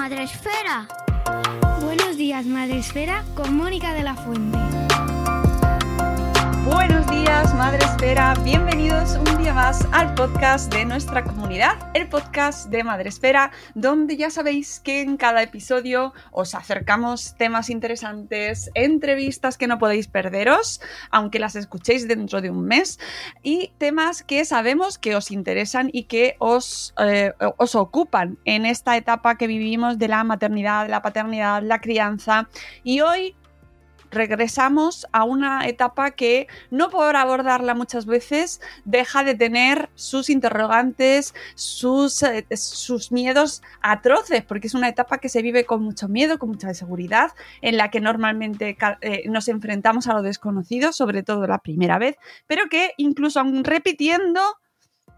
Días, Madre Esfera. Buenos días, Madre Esfera, con Mónica de la Fuente. Buenos días, Madre Esfera. Bienvenidos un día más al podcast de nuestra comunidad, el podcast de Madre Esfera, donde ya sabéis que en cada episodio os acercamos temas interesantes, entrevistas que no podéis perderos, aunque las escuchéis dentro de un mes, y temas que sabemos que os interesan y que os, eh, os ocupan en esta etapa que vivimos de la maternidad, la paternidad, la crianza. Y hoy regresamos a una etapa que, no por abordarla muchas veces, deja de tener sus interrogantes, sus, eh, sus miedos atroces, porque es una etapa que se vive con mucho miedo, con mucha inseguridad, en la que normalmente eh, nos enfrentamos a lo desconocido, sobre todo la primera vez, pero que incluso aún repitiendo,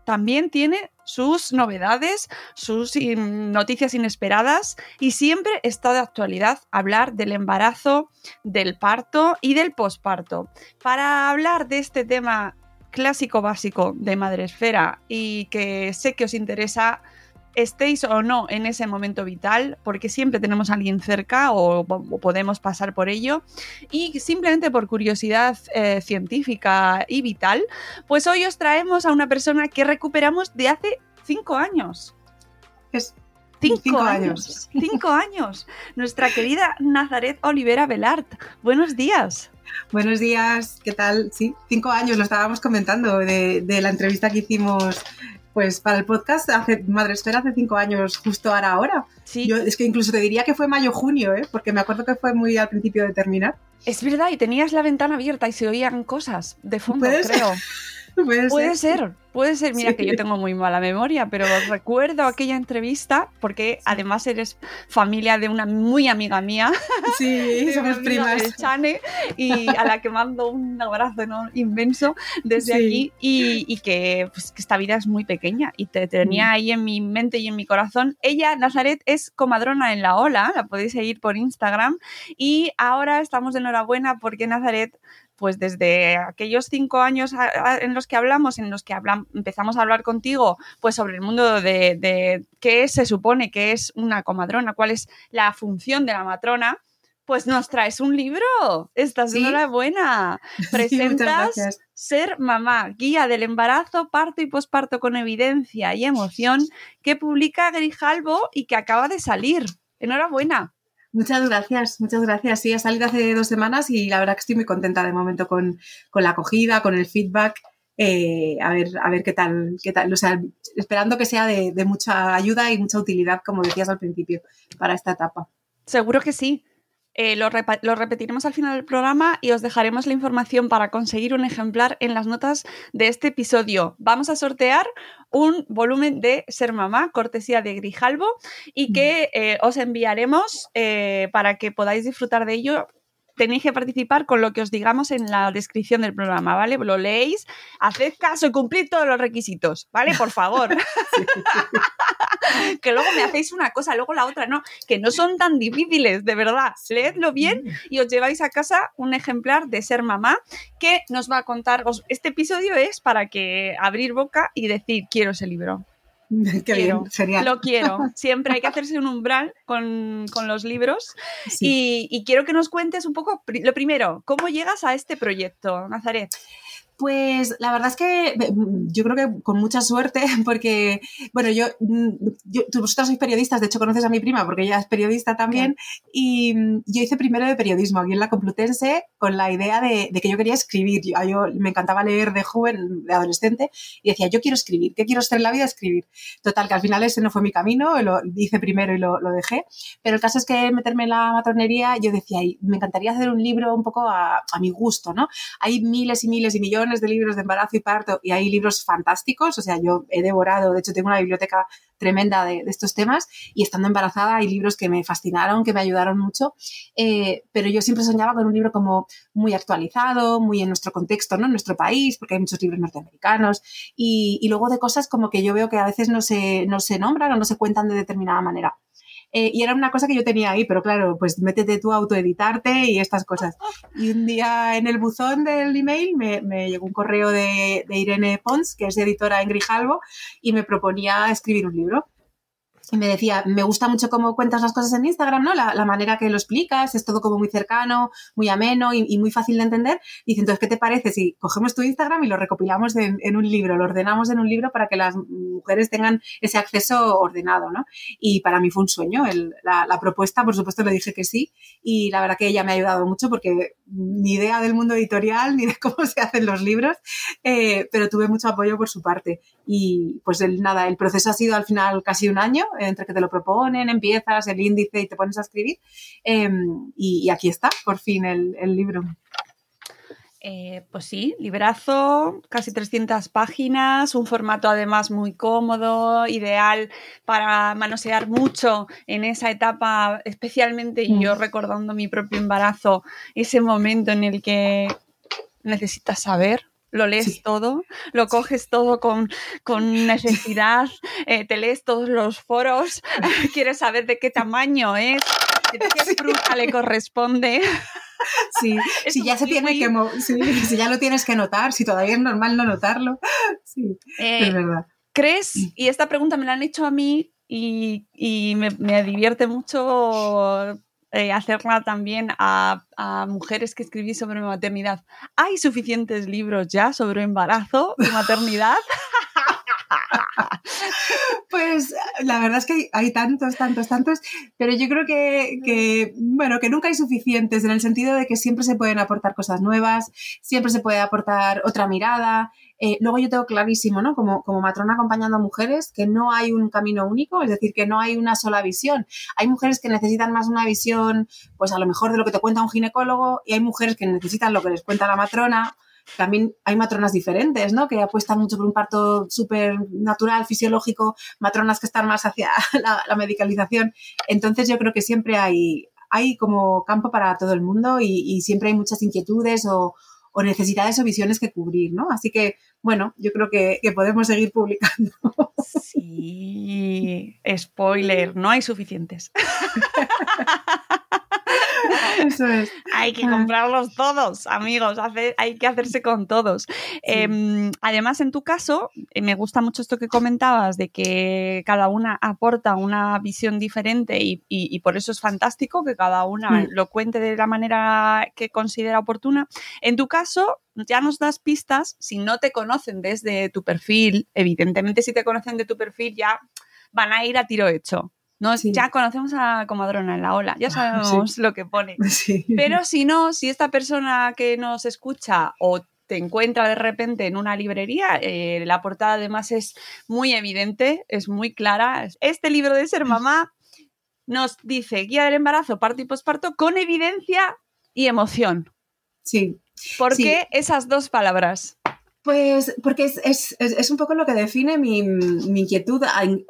también tiene sus novedades, sus noticias inesperadas y siempre está de actualidad hablar del embarazo, del parto y del posparto. Para hablar de este tema clásico básico de Madresfera y que sé que os interesa estéis o no en ese momento vital, porque siempre tenemos a alguien cerca o, podemos pasar por ello, y simplemente por curiosidad eh, científica y vital, pues hoy os traemos a una persona que recuperamos de hace cinco años. Es Cinco, años. Cinco años. Nuestra querida Nazaret Olivera Belart. Buenos días. Buenos días, ¿qué tal? Sí, cinco años, lo estábamos comentando de, de la entrevista que hicimos pues para el podcast hace Madre Esfera hace cinco años, justo ahora ahora. Sí. Yo es que incluso te diría que fue mayo-junio, ¿eh? porque me acuerdo que fue muy al principio de terminar. Es verdad, y tenías la ventana abierta y se oían cosas de fondo, creo. Puede, Puede ser. ser, puede ser. Mira Sí. que yo tengo muy mala memoria, pero recuerdo aquella entrevista porque además eres familia de una muy amiga mía, Sí, somos primas. de Chane, y a la que mando un abrazo ¿no? inmenso desde Sí. aquí y, y que, pues, que esta vida es muy pequeña y te tenía Mm. ahí en mi mente y en mi corazón. Ella, Nazaret, es comadrona en la ola, la podéis seguir por Instagram y ahora estamos de enhorabuena porque Nazaret pues desde aquellos cinco años a- a- en los que hablamos, en los que empezamos a hablar contigo, pues sobre el mundo de, de qué se supone que es una comadrona, cuál es la función de la matrona, pues nos traes un libro. Estás enhorabuena. Sí, Presentas. Ser mamá, guía del embarazo, parto y posparto con evidencia y emoción, que publica Grijalbo y que acaba de salir. Enhorabuena. Muchas gracias, muchas gracias. Sí, ha salido hace dos semanas y la verdad que estoy muy contenta de momento con, con la acogida, con el feedback. Eh, a ver, a ver qué tal, qué tal. O sea, esperando que sea de, de mucha ayuda y mucha utilidad, como decías al principio, para esta etapa. Seguro que sí. Eh, lo, lo repetiremos al final del programa y os dejaremos la información para conseguir un ejemplar en las notas de este episodio. Vamos a sortear un volumen de Ser Mamá, cortesía de Grijalbo, y que eh, os enviaremos eh, para que podáis disfrutar de ello tenéis que participar con lo que os digamos en la descripción del programa, ¿vale? Lo leéis, haced caso y cumplid todos los requisitos, ¿vale? Por favor. que luego me hacéis una cosa, luego la otra, no, que no son tan difíciles, de verdad. Leedlo bien y os lleváis a casa un ejemplar de Ser Mamá que nos va a contar. Este episodio es para que abrir boca y decir, quiero ese libro. Qué bien, genial. Lo quiero. Siempre hay que hacerse un umbral con, los libros. Y, y, quiero que nos cuentes un poco, lo primero, ¿cómo llegas a este proyecto, Nazaret? Pues la verdad es que mm, yo creo que con mucha suerte, porque, bueno, yo, mm, yo vosotros sois periodistas, de hecho conoces a mi prima porque ella es periodista también, y mm, yo hice primero de periodismo aquí en la Complutense con la idea de, que yo quería escribir. Yo, me encantaba leer de joven, de adolescente, y decía, yo quiero escribir, ¿qué quiero hacer en la vida? Escribir. Total, que al final ese no fue mi camino, lo hice primero y lo, lo dejé, pero el caso es que meterme en la matronería, yo decía, me encantaría hacer un libro un poco a, a mi gusto, ¿no? Hay miles y miles y millones de libros de embarazo y parto y hay libros fantásticos, o sea, yo he devorado, de hecho tengo una biblioteca tremenda de, estos temas y estando embarazada hay libros que me fascinaron, que me ayudaron mucho, eh, pero yo siempre soñaba con un libro como muy actualizado, muy en nuestro contexto, ¿no? En nuestro país, porque hay muchos libros norteamericanos y, y luego de cosas como que yo veo que a veces no se, no se nombran o no se cuentan de determinada manera. Eh, y era una cosa que yo tenía ahí, pero claro, pues métete tú a autoeditarte y estas cosas. Y un día en el buzón del email me, me llegó un correo de, de, Irene Pons, que es editora en Grijalvo, y me proponía escribir un libro y me decía, me gusta mucho cómo cuentas las cosas en Instagram, ¿no? La, manera que lo explicas, es todo como muy cercano, muy ameno y, muy fácil de entender. Dice, entonces, ¿qué te parece si cogemos tu Instagram y lo recopilamos en, un libro, lo ordenamos en un libro para que las mujeres tengan ese acceso ordenado, ¿no? Y para mí fue un sueño. la, propuesta, por supuesto, le dije que sí y la verdad que ella me ha ayudado mucho porque ni idea del mundo editorial ni de cómo se hacen los libros, eh, pero tuve mucho apoyo por su parte. Y pues el, nada, el proceso ha sido al final casi un año entre que te lo proponen, empiezas el índice y te pones a escribir. Em, y, aquí está, por fin, el, libro. Eh, pues sí, librazo, casi 300 páginas, un formato además muy cómodo, ideal para manosear mucho en esa etapa, especialmente yo mm. recordando mi propio embarazo, ese momento en el que necesitas saber lo lees todo, lo coges todo con, necesidad, eh, te lees todos los foros, quieres saber de qué tamaño es, de qué fruta le corresponde. Sí, si ya se tiene que si ya lo tienes que notar, si todavía es normal no notarlo. Sí, es eh, verdad. ¿Crees? Y esta pregunta me la han hecho a mí y, me, me divierte mucho eh, hacerla también a, mujeres que escribí sobre maternidad. ¿Hay suficientes libros ya sobre embarazo y maternidad? Pues la verdad es que hay tantos, tantos, tantos, pero yo creo que, bueno, que nunca hay suficientes en el sentido de que siempre se pueden aportar cosas nuevas, siempre se puede aportar otra mirada, eh, luego yo tengo clarísimo, ¿no? Como, como matrona acompañando a mujeres, que no hay un camino único, es decir, que no hay una sola visión. Hay mujeres que necesitan más una visión, pues a lo mejor de lo que te cuenta un ginecólogo, y hay mujeres que necesitan lo que les cuenta la matrona. También hay matronas diferentes, ¿no? Que apuestan mucho por un parto súper natural, fisiológico, matronas que están más hacia la, medicalización. Entonces yo creo que siempre hay, hay como campo para todo el mundo y, y siempre hay muchas inquietudes o, o necesidades o visiones que cubrir, ¿no? Así que, bueno, yo creo que, podemos seguir publicando. Sí, spoiler, no hay suficientes. Eso es. Hay que comprarlos todos, amigos. hay que hacerse con todos. Em, además, en tu caso, eh, me gusta mucho esto que comentabas de que cada una aporta una visión diferente y, por eso es fantástico que cada una mm. lo cuente de la manera que considera oportuna. En tu caso, ya nos das pistas si no te conocen desde tu perfil. Evidentemente, si te conocen de tu perfil, ya van a ir a tiro hecho. ¿No? Ya conocemos a Comadrona en la ola, ya ah, sabemos lo que pone. Pero si no, si esta persona que nos escucha o te encuentra de repente en una librería, eh, la portada además es muy evidente, es muy clara. Este libro de ser mamá nos dice guía del embarazo, parto y posparto con evidencia y emoción. Sí. ¿Por qué esas dos palabras? Pues porque es, es, es, un poco lo que define mi, mi, inquietud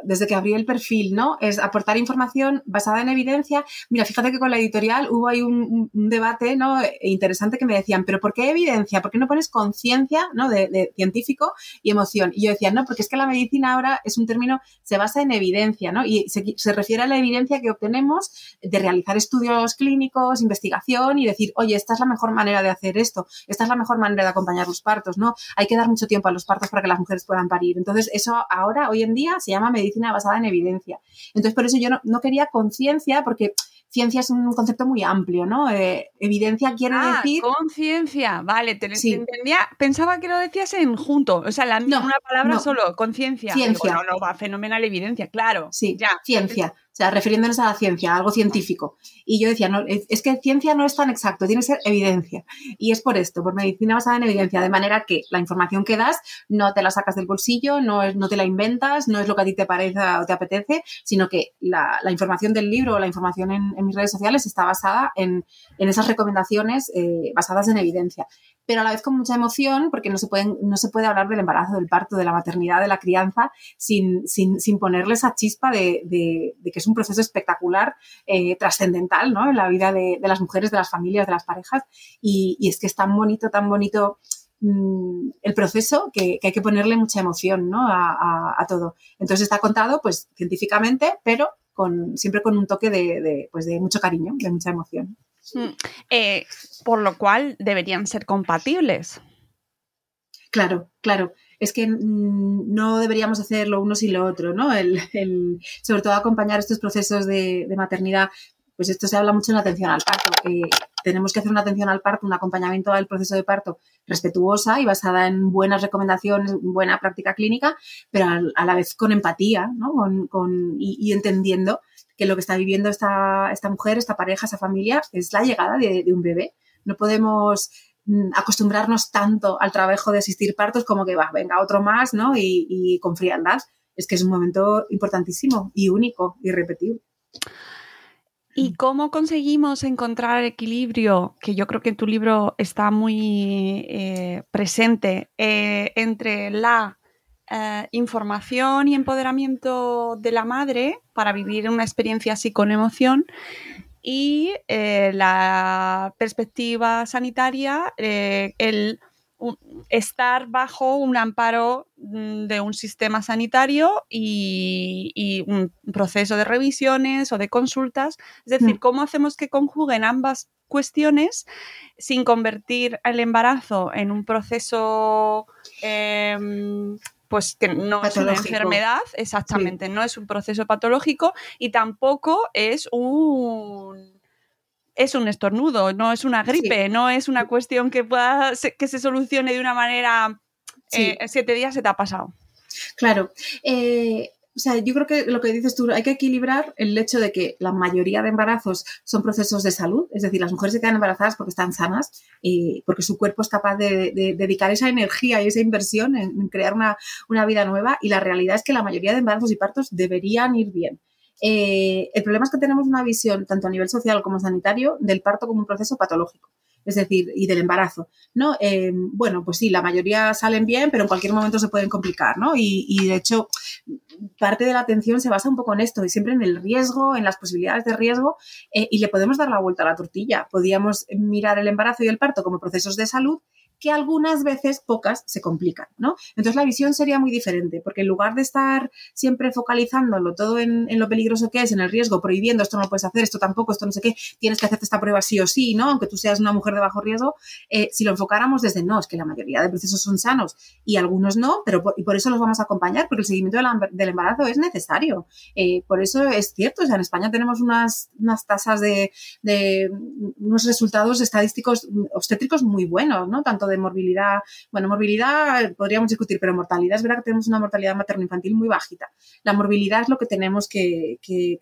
desde que abrí el perfil, ¿no? Es aportar información basada en evidencia. Mira, fíjate que con la editorial hubo ahí un, debate, ¿no? Interesante que me decían, pero ¿por qué evidencia? ¿Por qué no pones conciencia, ¿no? De, de, científico y emoción. Y yo decía, no, porque es que la medicina ahora es un término, se basa en evidencia, ¿no? Y se, se refiere a la evidencia que obtenemos de realizar estudios clínicos, investigación y decir, oye, esta es la mejor manera de hacer esto, esta es la mejor manera de acompañar los partos, ¿no? Que dar mucho tiempo a los partos para que las mujeres puedan parir. Entonces, eso ahora, hoy en día, se llama medicina basada en evidencia. Entonces, por eso yo no, quería conciencia, porque ciencia es un concepto muy amplio, ¿no? Eh, evidencia quiere ah, decir. Conciencia, vale, te, entendía, pensaba que lo decías en junto, o sea, la una palabra solo, conciencia. Ciencia. no, no, va, fenomenal evidencia, claro. Sí, ya. Ciencia. O sea, refiriéndonos a la ciencia, a algo científico. Y yo decía, no, es, que ciencia no es tan exacto, tiene que ser evidencia. Y es por esto, por medicina basada en evidencia, de manera que la información que das no te la sacas del bolsillo, no, es, no te la inventas, no es lo que a ti te parece o te apetece, sino que la, información del libro o la información en, mis redes sociales está basada en, esas recomendaciones eh, basadas en evidencia pero a la vez con mucha emoción, porque no se, pueden, no se puede hablar del embarazo, del parto, de la maternidad, de la crianza, sin, sin, sin ponerle esa chispa de, de, que es un proceso espectacular, eh, trascendental, ¿no? En la vida de, las mujeres, de las familias, de las parejas. Y, y es que es tan bonito, tan bonito mm, el proceso que, hay que ponerle mucha emoción ¿no? a, a, todo. Entonces está contado pues científicamente, pero con, siempre con un toque de, de, pues, de mucho cariño, de mucha emoción. Eh, por lo cual deberían ser compatibles. Claro, claro. Es que mm, no deberíamos hacer lo uno sin lo otro, ¿no? Sobre todo acompañar estos procesos de, maternidad. Pues esto se habla mucho en la atención al parto. tenemos que hacer una atención al parto, un acompañamiento al proceso de parto respetuosa y basada en buenas recomendaciones, buena práctica clínica, pero a, la vez con empatía, ¿no? Con, y entendiendo que lo que está viviendo esta, esta mujer, esta pareja, esa familia, es la llegada de, un bebé. No podemos acostumbrarnos tanto al trabajo de asistir partos como que va, venga otro más, ¿no? Y, con frialdad. Es que es un momento importantísimo y único, irrepetible. ¿Y cómo conseguimos encontrar equilibrio, que yo creo que en tu libro está muy eh, presente, eh, entre la eh, información y empoderamiento de la madre para vivir una experiencia así con emoción y eh, la perspectiva sanitaria, eh, el estar bajo un amparo mm, de un sistema sanitario y, un proceso de revisiones o de consultas. Es decir, mm. cómo hacemos que conjuguen ambas cuestiones sin convertir el embarazo en un proceso em, pues que no es una enfermedad, exactamente, no es un proceso patológico y tampoco es un es un estornudo, no es una gripe, no es una cuestión que pueda que se solucione de una manera eh, siete días se te ha pasado. Claro. Eh, o sea, yo creo que lo que dices tú, hay que equilibrar el hecho de que la mayoría de embarazos son procesos de salud, es decir, las mujeres se quedan embarazadas porque están sanas, y porque su cuerpo es capaz de, dedicar esa energía y esa inversión en, crear una, vida nueva, y la realidad es que la mayoría de embarazos y partos deberían ir bien. Eh, el problema es que tenemos una visión, tanto a nivel social como sanitario, del parto como un proceso patológico es decir, y del embarazo, ¿no? Eh, bueno, pues sí, la mayoría salen bien, pero en cualquier momento se pueden complicar, ¿no? Y, de hecho, parte de la atención se basa un poco en esto, y siempre en el riesgo, en las posibilidades de riesgo, eh, y le podemos dar la vuelta a la tortilla. Podríamos mirar el embarazo y el parto como procesos de salud que algunas veces, pocas, se complican, ¿no? Entonces la visión sería muy diferente, porque en lugar de estar siempre focalizándolo todo en, lo peligroso que es, en el riesgo, prohibiendo esto no lo puedes hacer, esto tampoco, esto no sé qué, tienes que hacerte esta prueba sí o sí, ¿no? Aunque tú seas una mujer de bajo riesgo, eh, si lo enfocáramos desde no, es que la mayoría de procesos son sanos y algunos no, pero por, y por eso los vamos a acompañar, porque el seguimiento del embarazo es necesario. Eh, por eso es cierto, o sea, en España tenemos unas, tasas de, de unos resultados estadísticos obstétricos muy buenos, ¿no? Tanto de morbilidad, bueno, morbilidad podríamos discutir, pero mortalidad es verdad que tenemos una mortalidad materno-infantil muy bajita. La morbilidad es lo que tenemos que,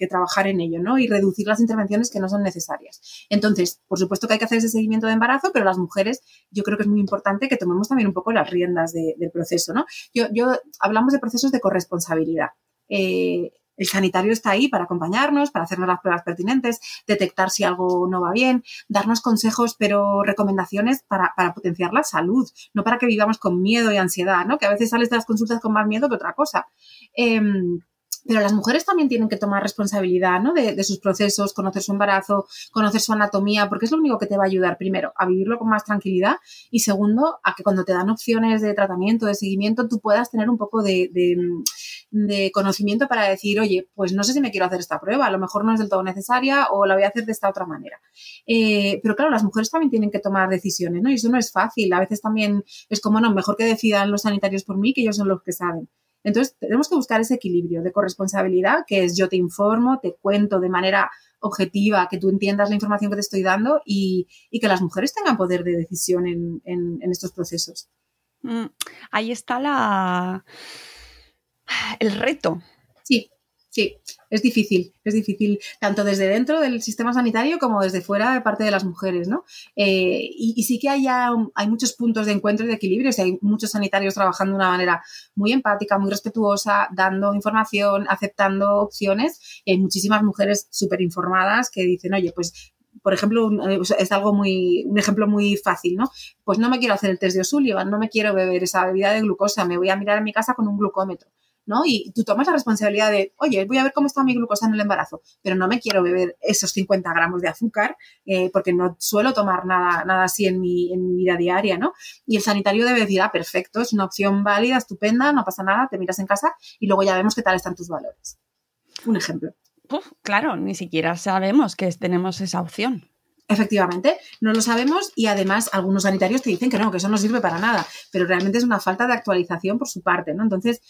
trabajar en ello, ¿no? Y reducir las intervenciones que no son necesarias. Entonces, por supuesto que hay que hacer ese seguimiento de embarazo, pero las mujeres yo creo que es muy importante que tomemos también un poco las riendas del proceso, ¿no? Yo, yo hablamos de procesos de corresponsabilidad. Eh, el sanitario está ahí para acompañarnos, para hacernos las pruebas pertinentes, detectar si algo no va bien, darnos consejos, pero recomendaciones para, potenciar la salud, no para que vivamos con miedo y ansiedad, ¿no? Que a veces sales de las consultas con más miedo que otra cosa. Em, pero las mujeres también tienen que tomar responsabilidad ¿no? de, sus procesos, conocer su embarazo, conocer su anatomía, porque es lo único que te va a ayudar, primero, a vivirlo con más tranquilidad y segundo, a que cuando te dan opciones de tratamiento, de seguimiento, tú puedas tener un poco de, conocimiento para decir, oye, pues no sé si me quiero hacer esta prueba, a lo mejor no es del todo necesaria o la voy a hacer de esta otra manera. Eh, pero claro, las mujeres también tienen que tomar decisiones, ¿no? Y eso no es fácil. A veces también es como, no, mejor que decidan los sanitarios por mí, que ellos son los que saben. Entonces, tenemos que buscar ese equilibrio de corresponsabilidad, que es yo te informo, te cuento de manera objetiva, que tú entiendas la información que te estoy dando y, que las mujeres tengan poder de decisión en, estos procesos. Mm, ahí está la el reto. Sí, Sí, es difícil, es difícil, tanto desde dentro del sistema sanitario como desde fuera de parte de las mujeres, ¿no? Eh, y, sí que hay, hay muchos puntos de encuentro y de equilibrio, hay muchos sanitarios trabajando de una manera muy empática, muy respetuosa, dando información, aceptando opciones, hay muchísimas mujeres súper informadas que dicen, oye, pues por ejemplo, eh, es algo muy, un ejemplo muy fácil, ¿no? Pues no me quiero hacer el test de O'Sullivan, no me quiero beber esa bebida de glucosa, me voy a mirar en mi casa con un glucómetro. ¿No? Y tú tomas la responsabilidad de, oye, voy a ver cómo está mi glucosa en el embarazo, pero no me quiero beber esos 50 gramos de azúcar eh, porque no suelo tomar nada, nada así en mi, en mi vida diaria, ¿no? Y el sanitario debe decir, ah, perfecto, es una opción válida, estupenda, no pasa nada, te miras en casa y luego ya vemos qué tal están tus valores. Un ejemplo. claro, ni siquiera sabemos que tenemos esa opción. Efectivamente, no lo sabemos y además algunos sanitarios te dicen que no, que eso no sirve para nada, pero realmente es una falta de actualización por su parte, ¿no? Entonces,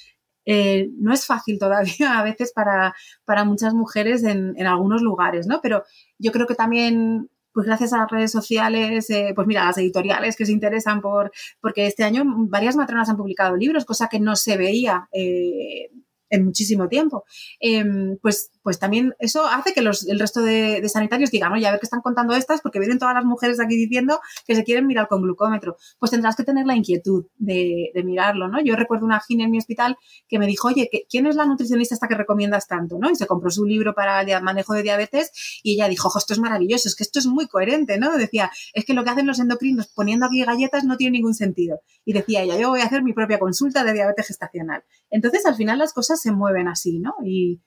eh, no es fácil todavía a veces para, para muchas mujeres en, en, algunos lugares, ¿no? Pero yo creo que también, pues gracias a las redes sociales, eh, pues mira, las editoriales que se interesan por, porque este año varias matronas han publicado libros, cosa que no se veía eh, en muchísimo tiempo. Em, pues, pues también eso hace que los, el resto de, sanitarios digan, oye, a ver qué están contando estas, porque vienen todas las mujeres aquí diciendo que se quieren mirar con glucómetro. Pues tendrás que tener la inquietud de, mirarlo, ¿no? Yo recuerdo una gine en mi hospital que me dijo, oye, ¿quién es la nutricionista esta que recomiendas tanto? ¿no? Y se compró su libro para el manejo de diabetes y ella dijo, ojo, esto es maravilloso, es que esto es muy coherente, ¿no? Decía, es que lo que hacen los endocrinos poniendo aquí galletas no tiene ningún sentido. Y decía ella, yo voy a hacer mi propia consulta de diabetes gestacional. Entonces, al final las cosas se mueven así, ¿no? Y,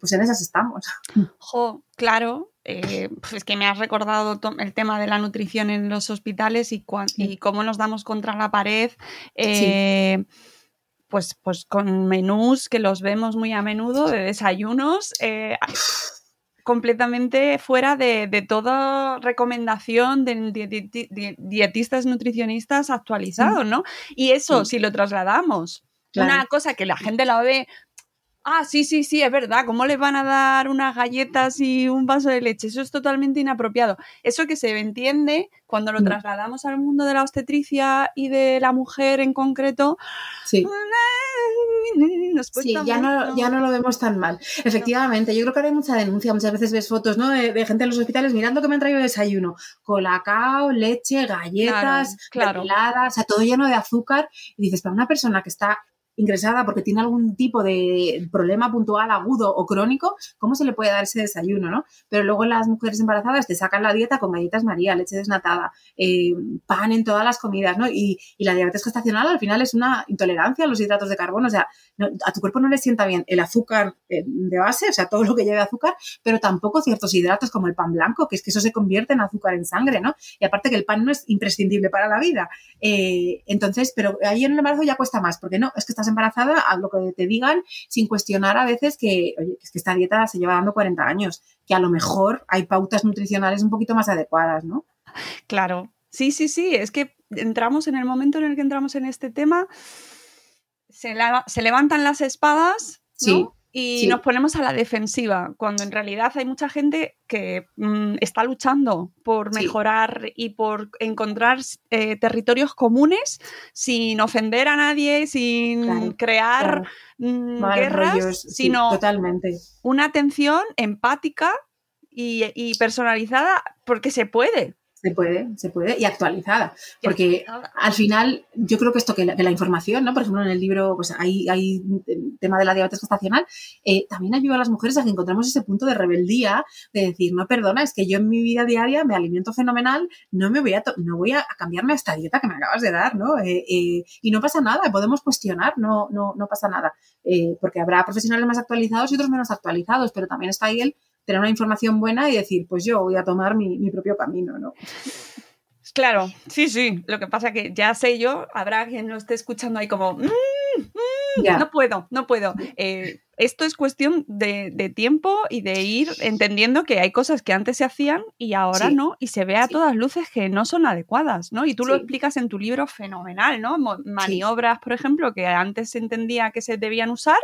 pues en esas estamos. Jo, claro, eh, pues es que me has recordado el tema de la nutrición en los hospitales y, y cómo nos damos contra la pared. Eh, pues, pues con menús que los vemos muy a menudo de desayunos. Eh, completamente fuera de, toda recomendación de, dietistas nutricionistas actualizados, ¿no? Y eso, si lo trasladamos una cosa que la gente la ve. Ah, sí, sí, sí, es verdad. ¿Cómo le van a dar unas galletas y un vaso de leche? Eso es totalmente inapropiado. Eso que se entiende cuando lo mm. trasladamos al mundo de la obstetricia y de la mujer en concreto. Sí. sí, ya no, ya no lo vemos tan mal. Efectivamente, yo creo que ahora hay mucha denuncia. Muchas veces ves fotos ¿no? de, gente en los hospitales mirando que me han traído desayuno. Colacao, leche, galletas, claro, o sea, todo lleno de azúcar. Y dices, para una persona que está ingresada porque tiene algún tipo de problema puntual, agudo o crónico, ¿cómo se le puede dar ese desayuno, no? Pero luego las mujeres embarazadas te sacan la dieta con galletas María, leche desnatada, eh, pan en todas las comidas, ¿no? Y, la diabetes gestacional al final es una intolerancia a los hidratos de carbono, o sea, a tu cuerpo no le sienta bien el azúcar eh, de base, o sea, todo lo que lleve azúcar, pero tampoco ciertos hidratos como el pan blanco, que es que eso se convierte en azúcar en sangre, ¿no? Y aparte que el pan no es imprescindible para la vida. Eh, entonces, pero ahí en el embarazo ya cuesta más, porque no, es que estás embarazada, haz lo que te digan, sin cuestionar a veces que, oye, es que esta dieta se lleva dando 40 años, que a lo mejor hay pautas nutricionales un poquito más adecuadas, ¿no? Claro, sí, sí, sí, es que entramos en el momento en el que entramos en este tema, se, se levantan las espadas, Sí y nos ponemos a la defensiva, cuando en realidad hay mucha gente que mm, está luchando por mejorar y por encontrar eh, territorios comunes sin ofender a nadie, sin crear mm, guerras, sino totalmente. una atención empática y, personalizada porque se puede. Se puede, se puede, y actualizada. Porque al final, yo creo que esto, que la, información, ¿no? Por ejemplo, en el libro, pues hay, hay tema de la diabetes gestacional, eh, también ayuda a las mujeres a que encontremos ese punto de rebeldía, de decir, no, perdona, es que yo en mi vida diaria me alimento fenomenal, no me voy a, no voy a cambiarme a esta dieta que me acabas de dar, ¿no? Eh, eh, y no pasa nada, podemos cuestionar, no, no, no pasa nada. porque habrá profesionales más actualizados y otros menos actualizados, pero también está ahí el tener una información buena y decir, pues yo voy a tomar mi, propio camino, ¿no? Claro, sí, sí. Lo que pasa que ya sé yo, habrá quien no esté escuchando ahí como, mm, mm, no puedo, no puedo. Eh, esto es cuestión de, tiempo y de ir entendiendo que hay cosas que antes se hacían y ahora no, y se ve a todas luces que no son adecuadas, ¿no? Y tú lo explicas en tu libro fenomenal, ¿no? Maniobras, por ejemplo, que antes se entendía que se debían usar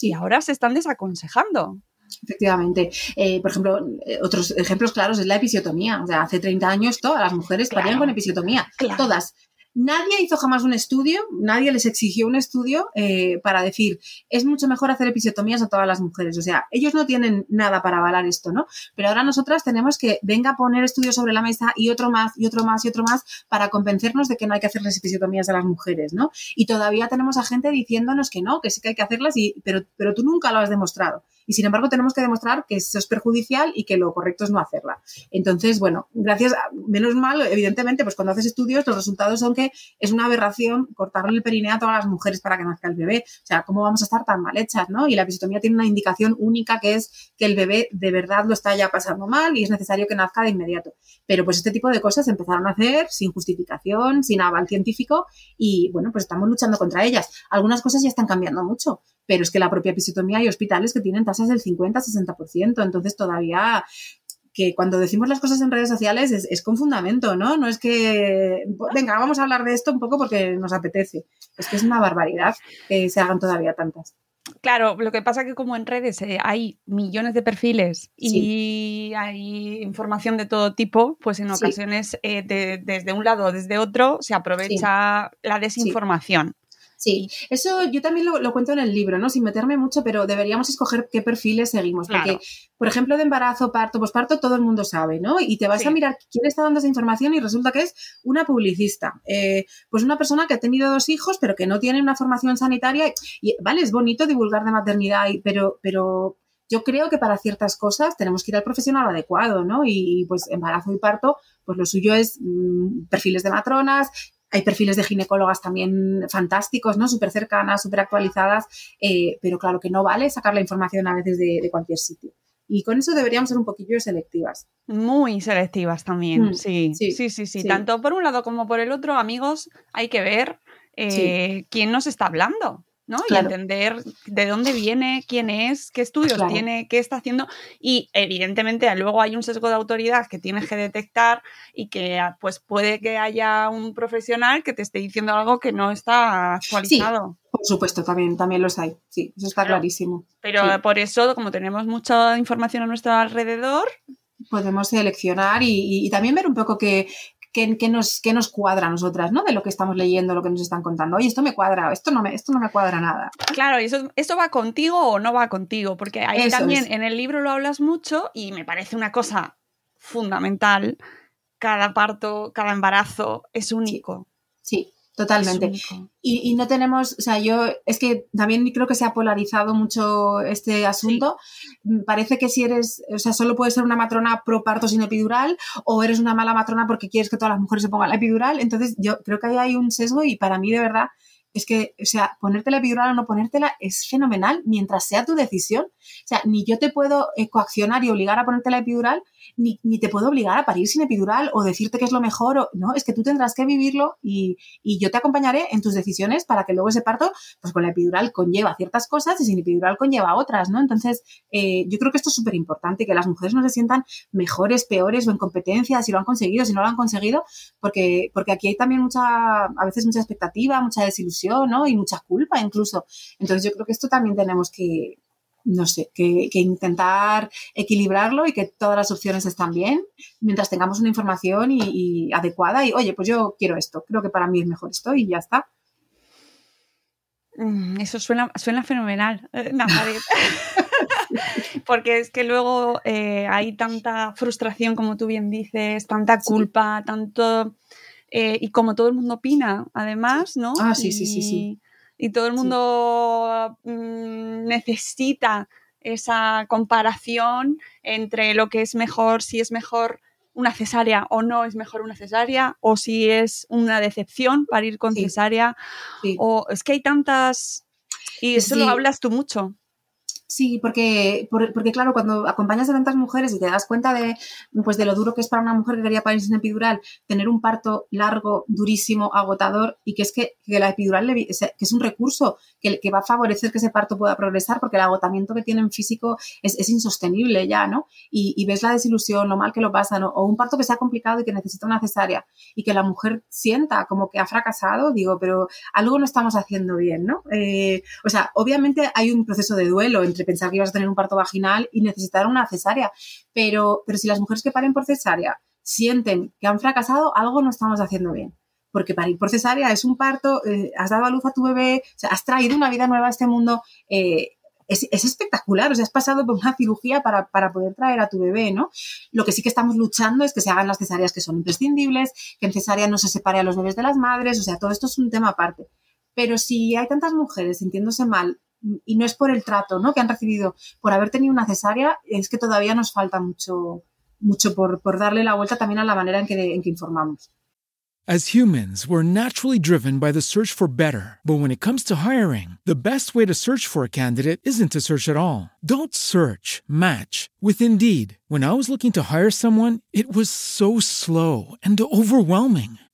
y ahora se están desaconsejando. Efectivamente. Eh, por ejemplo, eh, otros ejemplos claros es la episiotomía. O sea, hace 30 años todas las mujeres parían con episiotomía. Todas. Nadie hizo jamás un estudio, nadie les exigió un estudio eh, para decir es mucho mejor hacer episiotomías a todas las mujeres. O sea, ellos no tienen nada para avalar esto, ¿no? Pero ahora nosotras tenemos que venga a poner estudios sobre la mesa y otro más y otro más y otro más para convencernos de que no hay que hacerles episiotomías a las mujeres, ¿no? Y todavía tenemos a gente diciéndonos que no, que sí que hay que hacerlas, y, pero, pero tú nunca lo has demostrado y sin embargo tenemos que demostrar que eso es perjudicial y que lo correcto es no hacerla. Entonces, bueno, gracias, menos mal, evidentemente, pues cuando haces estudios los resultados son que es una aberración cortarle el perineo a todas las mujeres para que nazca el bebé. O sea, ¿cómo vamos a estar tan mal hechas, no? Y la episiotomía tiene una indicación única que es que el bebé de verdad lo está ya pasando mal y es necesario que nazca de inmediato. Pero pues este tipo de cosas se empezaron a hacer sin justificación, sin aval científico y bueno, pues estamos luchando contra ellas. Algunas cosas ya están cambiando mucho pero es que la propia episiotomía hay hospitales que tienen tasas del 50-60%, entonces todavía que cuando decimos las cosas en redes sociales es, con fundamento, ¿no? No es que, venga, vamos a hablar de esto un poco porque nos apetece. Es que es una barbaridad que se hagan todavía tantas. Claro, lo que pasa es que como en redes eh, hay millones de perfiles y hay información de todo tipo, pues en ocasiones eh, desde un lado o desde otro se aprovecha la desinformación. Sí, eso yo también lo, cuento en el libro, ¿no? Sin meterme mucho, pero deberíamos escoger qué perfiles seguimos. Porque, por ejemplo, de embarazo, parto, posparto, todo el mundo sabe, ¿no? Y te vas a mirar quién está dando esa información y resulta que es una publicista. Eh, pues una persona que ha tenido dos hijos, pero que no tiene una formación sanitaria. Y, vale, es bonito divulgar de maternidad, pero, pero yo creo que para ciertas cosas tenemos que ir al profesional adecuado, ¿no? Y, pues embarazo y parto, pues lo suyo es mm, perfiles de matronas, hay perfiles de ginecólogas también fantásticos, ¿no? Súper cercanas, súper actualizadas, eh, pero claro que no vale sacar la información a veces de, cualquier sitio. Y con eso deberíamos ser un poquillo selectivas. Muy selectivas también, mm, sí. Sí, sí. sí. Tanto por un lado como por el otro, amigos, hay que ver eh, quién nos está hablando. ¿No? Y entender de dónde viene, quién es, qué estudios tiene, qué está haciendo. Y evidentemente luego hay un sesgo de autoridad que tienes que detectar y que ah, pues puede que haya un profesional que te esté diciendo algo que no está actualizado. por supuesto, también, también los hay. Sí, eso está clarísimo. Pero por eso, como tenemos mucha información a nuestro alrededor, podemos seleccionar y, también ver un poco qué, qué, nos, nos cuadra a nosotras, ¿no? De lo que estamos leyendo, lo que nos están contando. Oye, esto me cuadra, esto no me, esto no me cuadra nada. Claro, y eso, ¿esto va contigo o no va contigo? Porque ahí también en el libro lo hablas mucho y me parece una cosa fundamental. Cada parto, cada embarazo es único. sí. Totalmente. Y, no tenemos, o sea, yo es que también creo que se ha polarizado mucho este asunto. Mm, parece que si eres, o sea, solo puedes ser una matrona pro parto sin epidural o eres una mala matrona porque quieres que todas las mujeres se pongan la epidural. Entonces, yo creo que ahí hay un sesgo y para mí de verdad es que, o sea, ponerte la epidural o no ponértela es fenomenal mientras sea tu decisión. O sea, ni yo te puedo eh, coaccionar y obligar a ponerte la epidural, ni, ni, te puedo obligar a parir sin epidural o decirte que es lo mejor. O, no, es que tú tendrás que vivirlo y, y, yo te acompañaré en tus decisiones para que luego ese parto, pues con la epidural conlleva ciertas cosas y sin epidural conlleva otras, ¿no? Entonces, eh, yo creo que esto es súper importante, que las mujeres no se sientan mejores, peores o en competencia, si lo han conseguido, si no lo han conseguido, porque, porque aquí hay también mucha, a veces mucha expectativa, mucha desilusión, ¿no? Y mucha culpa incluso. Entonces, yo creo que esto también tenemos que, no sé, que, intentar equilibrarlo y que todas las opciones están bien mientras tengamos una información y, adecuada y, oye, pues yo quiero esto, creo que para mí es mejor esto y ya está. Mm, eso suena, suena fenomenal, eh, porque es que luego eh, hay tanta frustración, como tú bien dices, tanta culpa, tanto... Eh, y como todo el mundo opina, además, ¿no? Ah, sí, sí, sí, sí. Y todo el mundo mm, necesita esa comparación entre lo que es mejor, si es mejor una cesárea o no es mejor una cesárea, o si es una decepción para ir con cesárea, o es que hay tantas... Y eso lo hablas tú mucho. Sí, porque, porque claro, cuando acompañas a tantas mujeres y te das cuenta de, pues, de lo duro que es para una mujer que quería parir sin epidural, tener un parto largo, durísimo, agotador, y que es que, la epidural que es un recurso que, va a favorecer que ese parto pueda progresar, porque el agotamiento que tienen físico es, insostenible ya, ¿no? Y, ves la desilusión, lo mal que lo pasan, o un parto que sea complicado y que necesita una cesárea, y que la mujer sienta como que ha fracasado, digo, pero algo no estamos haciendo bien, ¿no? Eh, o sea, obviamente hay un proceso de duelo entre pensar que ibas a tener un parto vaginal y necesitar una cesárea. Pero, pero si las mujeres que paren por cesárea sienten que han fracasado, algo no estamos haciendo bien. Porque parir por cesárea es un parto, eh, has dado a luz a tu bebé, has traído una vida nueva a este mundo. Eh, es, espectacular, o sea, has pasado por una cirugía para, para, poder traer a tu bebé, ¿no? Lo que sí que estamos luchando es que se hagan las cesáreas que son imprescindibles, que en cesárea no se separe a los bebés de las madres, o sea, todo esto es un tema aparte. Pero si hay tantas mujeres sintiéndose mal y no es por el trato ¿no? que han recibido por haber tenido una cesárea, es que todavía nos falta mucho, mucho por, por darle la vuelta también a la manera en que, en que informamos. As humans, we're naturally driven by the search for better. But when it comes to hiring, the best way to search for a candidate isn't to search at all. Don't search, match with Indeed. When I was looking to hire someone, it was so slow and overwhelming.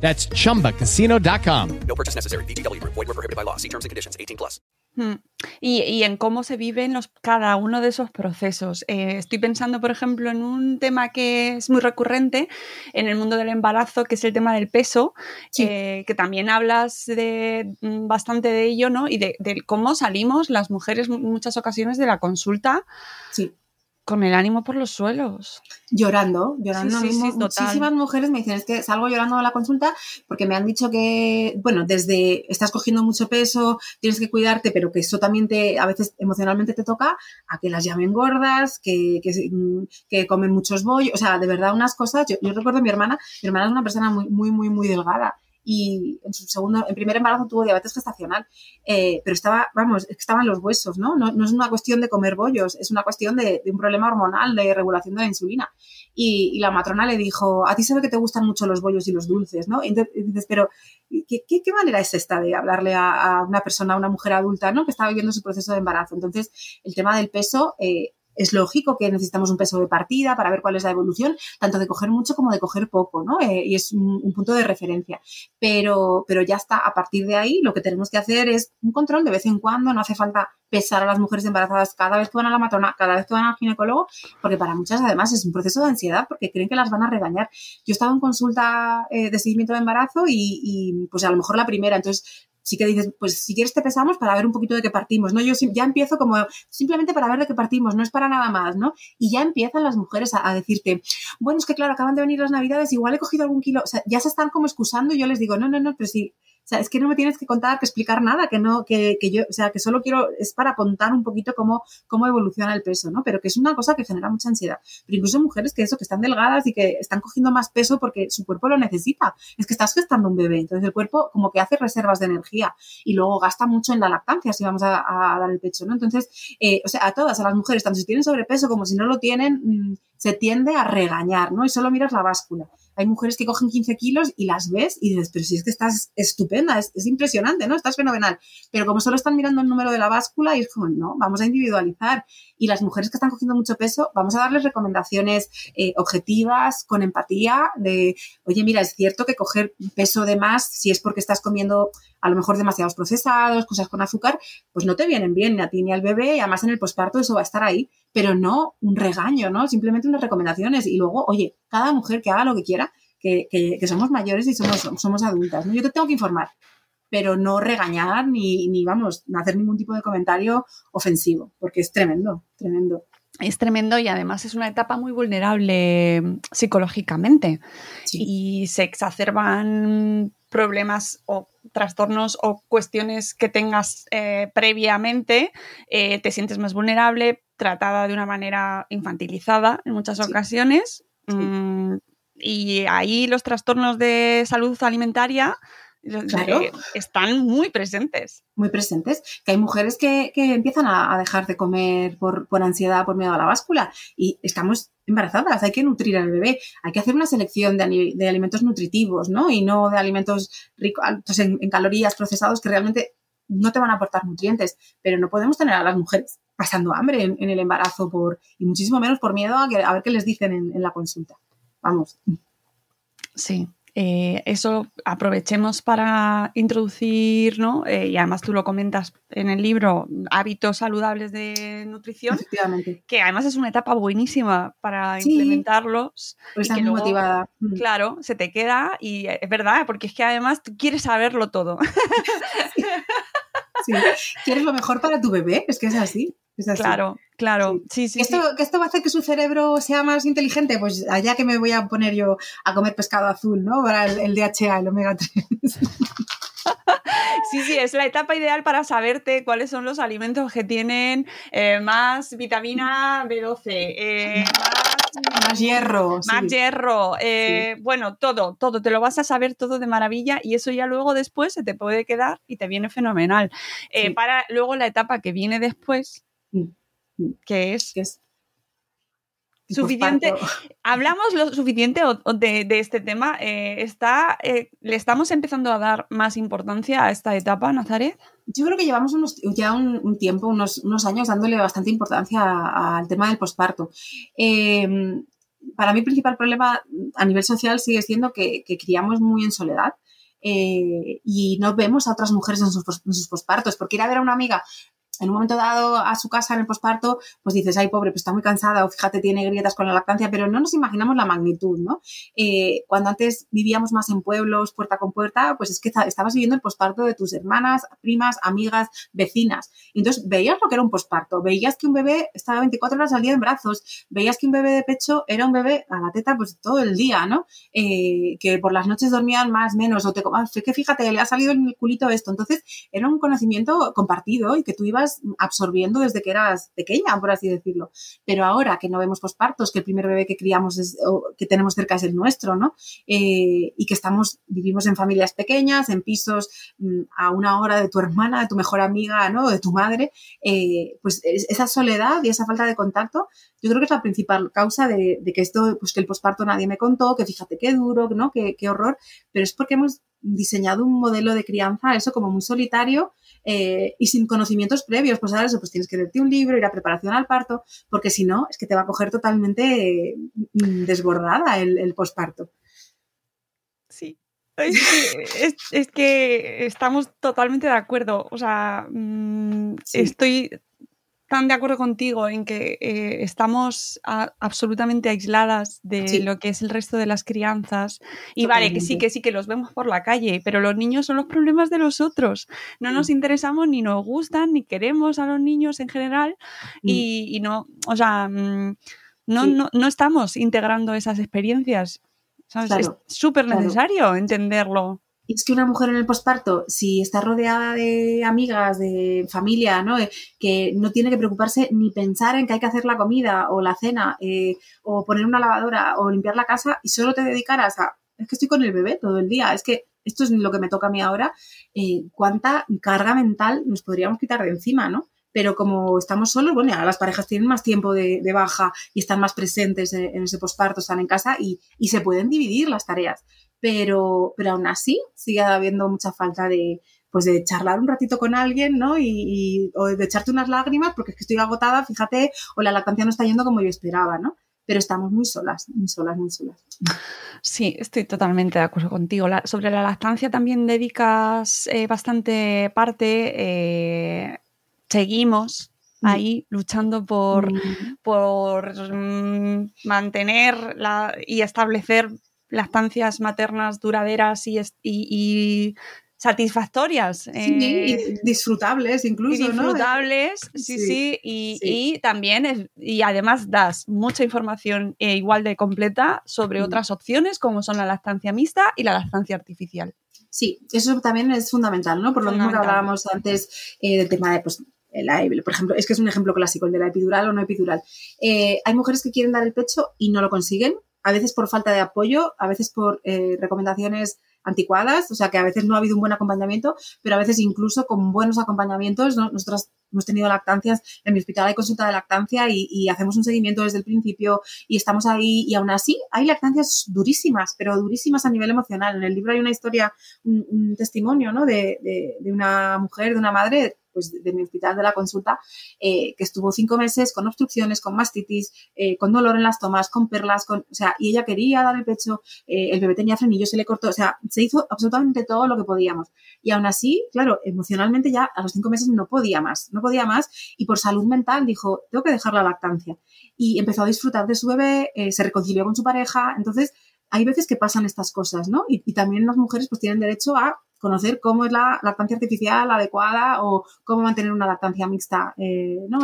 That's chumbacasino.com. No purchase necessary. BGW. Void were prohibited by law. See terms and conditions 18 plus. Hmm. Y, y, en cómo se viven los, cada uno de esos procesos. Eh, estoy pensando, por ejemplo, en un tema que es muy recurrente en el mundo del embarazo, que es el tema del peso, sí. eh, que también hablas de, mm, bastante de ello, ¿no? Y de, de, cómo salimos las mujeres en muchas ocasiones de la consulta. Sí con el ánimo por los suelos. Llorando, llorando. Sí, sí, sí, Muchísimas mujeres me dicen, es que salgo llorando a la consulta porque me han dicho que, bueno, desde estás cogiendo mucho peso, tienes que cuidarte, pero que eso también te, a veces emocionalmente te toca, a que las llamen gordas, que, que, que comen muchos bollos, o sea, de verdad unas cosas. Yo, yo recuerdo a mi hermana, mi hermana es una persona muy, muy, muy, muy delgada y en su segundo, en primer embarazo tuvo diabetes gestacional, eh, pero estaba, vamos, estaban los huesos, ¿no? ¿no? ¿no? es una cuestión de comer bollos, es una cuestión de, de un problema hormonal, de regulación de la insulina. Y, y, la matrona le dijo, a ti sabe que te gustan mucho los bollos y los dulces, ¿no? Y dices, pero ¿qué, qué, qué manera es esta de hablarle a, a, una persona, a una mujer adulta, ¿no? Que está viviendo su proceso de embarazo. Entonces, el tema del peso... Eh, es lógico que necesitamos un peso de partida para ver cuál es la evolución, tanto de coger mucho como de coger poco, ¿no? Eh, y es un, un, punto de referencia. Pero, pero ya está, a partir de ahí lo que tenemos que hacer es un control de vez en cuando, no hace falta pesar a las mujeres embarazadas cada vez que van a la matrona, cada vez que van al ginecólogo, porque para muchas además es un proceso de ansiedad porque creen que las van a regañar. Yo estaba en consulta eh, de seguimiento de embarazo y, y pues a lo mejor la primera, entonces sí que dices, pues si quieres te pesamos para ver un poquito de qué partimos, ¿no? Yo ya empiezo como simplemente para ver de qué partimos, no es para nada más, ¿no? Y ya empiezan las mujeres a, decirte, bueno, es que claro, acaban de venir las navidades, igual he cogido algún kilo, ya se están como excusando y yo les digo, no, no, no, pero si sea, es que no me tienes que contar, que explicar nada, que no, que, que yo, o sea, que solo quiero, es para contar un poquito cómo, cómo evoluciona el peso, ¿no? Pero que es una cosa que genera mucha ansiedad. Pero incluso mujeres que eso, que están delgadas y que están cogiendo más peso porque su cuerpo lo necesita. Es que estás gestando un bebé, entonces el cuerpo como que hace reservas de energía y luego gasta mucho en la lactancia si vamos a, dar el pecho, ¿no? Entonces, eh, o sea, a todas, a las mujeres, tanto si tienen sobrepeso como si no lo tienen, mmm, se tiende a regañar, ¿no? Y solo miras la báscula. Hay mujeres que cogen 15 kilos y las ves y dices, pero si es que estás estupenda, es, es, impresionante, ¿no? Estás fenomenal. Pero como solo están mirando el número de la báscula, y es como, no, vamos a individualizar. Y las mujeres que están cogiendo mucho peso, vamos a darles recomendaciones eh, objetivas, con empatía, de, oye, mira, es cierto que coger peso de más, si es porque estás comiendo a lo mejor demasiados procesados, cosas con azúcar, pues no te vienen bien ni a ti ni al bebé, y además en el posparto eso va a estar ahí, pero no un regaño, ¿no? Simplemente unas recomendaciones y luego, oye, cada mujer que haga lo que quiera, que, que, que somos mayores y somos, somos adultas, ¿no? Yo te tengo que informar, pero no regañar ni, ni, vamos, hacer ningún tipo de comentario ofensivo, porque es tremendo, tremendo. Es tremendo y además es una etapa muy vulnerable psicológicamente sí. y se exacerban problemas o trastornos o cuestiones que tengas eh, previamente, eh, te sientes más vulnerable, tratada de una manera infantilizada en muchas sí. ocasiones. Sí. Mm, y ahí los trastornos de salud alimentaria claro. están muy presentes. Muy presentes. Que hay mujeres que, que empiezan a, a, dejar de comer por, por, ansiedad, por miedo a la báscula. Y estamos embarazadas, hay que nutrir al bebé. Hay que hacer una selección de, de alimentos nutritivos, ¿no? Y no de alimentos ricos en, en calorías procesados que realmente no te van a aportar nutrientes. Pero no podemos tener a las mujeres pasando hambre en, en el embarazo por, y muchísimo menos por miedo a, que, a ver qué les dicen en, en la consulta. Vamos. Sí, eh, eso aprovechemos para introducir, ¿no? Eh, y además tú lo comentas en el libro, hábitos saludables de nutrición. Efectivamente. Que además es una etapa buenísima para sí, implementarlos. Pues y que luego, motivada. Claro, se te queda y es verdad, porque es que además tú quieres saberlo todo. Sí. sí. Quieres lo mejor para tu bebé, es que es así. Es así. Claro, claro. Sí, sí, ¿Esto, sí. ¿Que esto va a hacer que su cerebro sea más inteligente? Pues allá que me voy a poner yo a comer pescado azul, ¿no? Para el, el DHA, el omega 3. Sí, sí, es la etapa ideal para saberte cuáles son los alimentos que tienen eh, más vitamina B12, eh, más, más, hierro. Más sí. hierro, eh, sí. bueno, todo, todo, te lo vas a saber todo de maravilla y eso ya luego después se te puede quedar y te viene fenomenal. Eh, sí. Para luego la etapa que viene después. Que es... ¿Qué es? suficiente. Hablamos lo suficiente de, de este tema. Eh, está, eh, ¿Le estamos empezando a dar más importancia a esta etapa, Nazaret? Yo creo que llevamos unos, ya un, un, tiempo, unos, unos, años, dándole bastante importancia al tema del posparto. Eh, para mí, el principal problema a nivel social sigue siendo que, que criamos muy en soledad. Eh, y no vemos a otras mujeres en sus, en sus pospartos, porque ir a ver a una amiga en un momento dado a su casa en el posparto, pues dices, ay, pobre, pues está muy cansada o fíjate, tiene grietas con la lactancia, pero no nos imaginamos la magnitud, ¿no? Eh, cuando antes vivíamos más en pueblos, puerta con puerta, pues es que estabas viviendo el posparto de tus hermanas, primas, amigas, vecinas. Entonces veías lo que era un posparto, veías que un bebé estaba 24 horas al día en brazos, veías que un bebé de pecho era un bebé a la teta pues todo el día, ¿no? Eh, que por las noches dormían más, menos, o te, ah, que fíjate, le ha salido en el culito esto. Entonces era un conocimiento compartido y que tú ibas absorbiendo desde que eras pequeña, por así decirlo. Pero ahora que no vemos pospartos, que el primer bebé que criamos es, o que tenemos cerca es el nuestro, ¿no? Eh, y que estamos, vivimos en familias pequeñas, en pisos mmm, a una hora de tu hermana, de tu mejor amiga, ¿no? De tu madre, eh, pues esa soledad y esa falta de contacto, yo creo que es la principal causa de, de que esto, pues que el posparto nadie me contó, que fíjate qué duro, ¿no? Qué, qué horror, pero es porque hemos diseñado un modelo de crianza, eso como muy solitario eh, y sin conocimientos previos. Pues ahora eso, pues tienes que leerte un libro, ir a preparación al parto, porque si no, es que te va a coger totalmente eh, desbordada el, el posparto. Sí. Es que, es, es que, estamos totalmente de acuerdo. O sea, mmm, sí. estoy tan de acuerdo contigo en que eh, estamos a, absolutamente aisladas de sí. lo que es el resto de las crianzas. Y Totalmente. vale, que sí, que sí, que los vemos por la calle, pero los niños son los problemas de los otros. No nos interesamos, ni nos gustan, ni queremos a los niños en general. Mm. Y, y, no, o sea, mm, no, sí. no, no, estamos integrando esas experiencias. ¿sabes? Claro, es súper necesario claro. entenderlo. Y es que una mujer en el posparto, si está rodeada de amigas, de familia, ¿no? Eh, que no tiene que preocuparse ni pensar en que hay que hacer la comida o la cena eh, o poner una lavadora o limpiar la casa y solo te dedicaras a, es que estoy con el bebé todo el día, es que esto es lo que me toca a mí ahora, eh, cuánta carga mental nos podríamos quitar de encima, ¿no? Pero como estamos solos, bueno, ya las parejas tienen más tiempo de, baja y están más presentes en, ese posparto, están en casa y, y se pueden dividir las tareas pero, pero aún así sigue habiendo mucha falta de, pues de charlar un ratito con alguien, ¿no? Y, o de echarte unas lágrimas porque es que estoy agotada, fíjate, o la lactancia no está yendo como yo esperaba, ¿no? Pero estamos muy solas, muy solas, muy solas. Sí, estoy totalmente de acuerdo contigo. sobre la lactancia también dedicas eh, bastante parte. Eh, seguimos mm. ahí luchando por, mm. por mm, mantener la, y establecer lactancias maternas duraderas y, y, satisfactorias. Sí, eh, disfrutables incluso. disfrutables, sí, sí. y, también, y además das mucha información eh, igual de completa sobre otras opciones como son la lactancia mixta y la lactancia artificial. Sí, eso también es fundamental, ¿no? Por lo mismo que hablábamos antes eh, del tema de, pues, la, por ejemplo, es que es un ejemplo clásico, el de la epidural o no epidural. hay mujeres que quieren dar el pecho y no lo consiguen a veces por falta de apoyo, a veces por eh, recomendaciones anticuadas, o sea que a veces no ha habido un buen acompañamiento, pero a veces incluso con buenos acompañamientos, nosotros hemos tenido lactancias, en mi hospital hay consulta de lactancia y, hacemos un seguimiento desde el principio y estamos ahí y aún así hay lactancias durísimas, pero durísimas a nivel emocional. En el libro hay una historia, un, testimonio ¿no? de, de, una mujer, de una madre pues, de mi hospital de la consulta, eh, que estuvo cinco meses con obstrucciones, con mastitis, eh, con dolor en las tomas, con perlas, con, o sea, y ella quería dar el pecho, eh, el bebé tenía frenillo, se le cortó, o sea, se hizo absolutamente todo lo que podíamos. Y aún así, claro, emocionalmente ya a los cinco meses no podía más, no podía más, y por salud mental dijo, tengo que dejar la lactancia. Y empezó a disfrutar de su bebé, se reconcilió con su pareja, entonces hay veces que pasan estas cosas, ¿no? Y, y, también las mujeres pues tienen derecho a conocer cómo es la lactancia artificial adecuada o cómo mantener una lactancia mixta, eh, ¿no?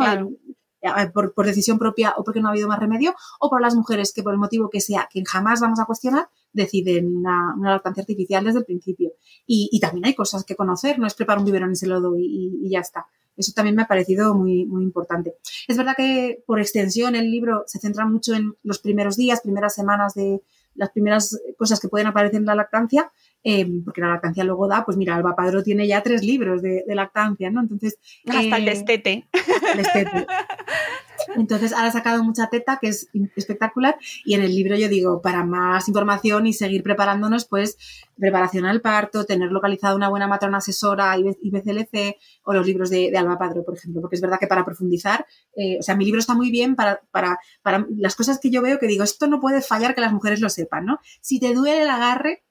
Eh, por, decisión propia o porque no ha habido más remedio, o por las mujeres que por el motivo que sea, que jamás vamos a cuestionar, deciden una, lactancia artificial desde el principio. Y, también hay cosas que conocer, no es preparar un biberón y se lo doy y, ya está. Eso también me ha parecido muy, muy importante. Es verdad que por extensión el libro se centra mucho en los primeros días, primeras semanas de las primeras cosas que pueden aparecer en la lactancia, Em, porque la lactancia luego da, pues mira, Alba Padro tiene ya tres libros de, lactancia, ¿no? Entonces. Hasta el destete. El destete. Entonces, ahora ha sacado mucha teta, que es espectacular, y en el libro yo digo, para más información y seguir preparándonos, pues, preparación al parto, tener localizada una buena matrona asesora y BCLC, o los libros de, Alba Padro, por ejemplo, porque es verdad que para profundizar, eh, o sea, mi libro está muy bien para, para, para las cosas que yo veo que digo, esto no puede fallar que las mujeres lo sepan, ¿no? Si te duele el agarre,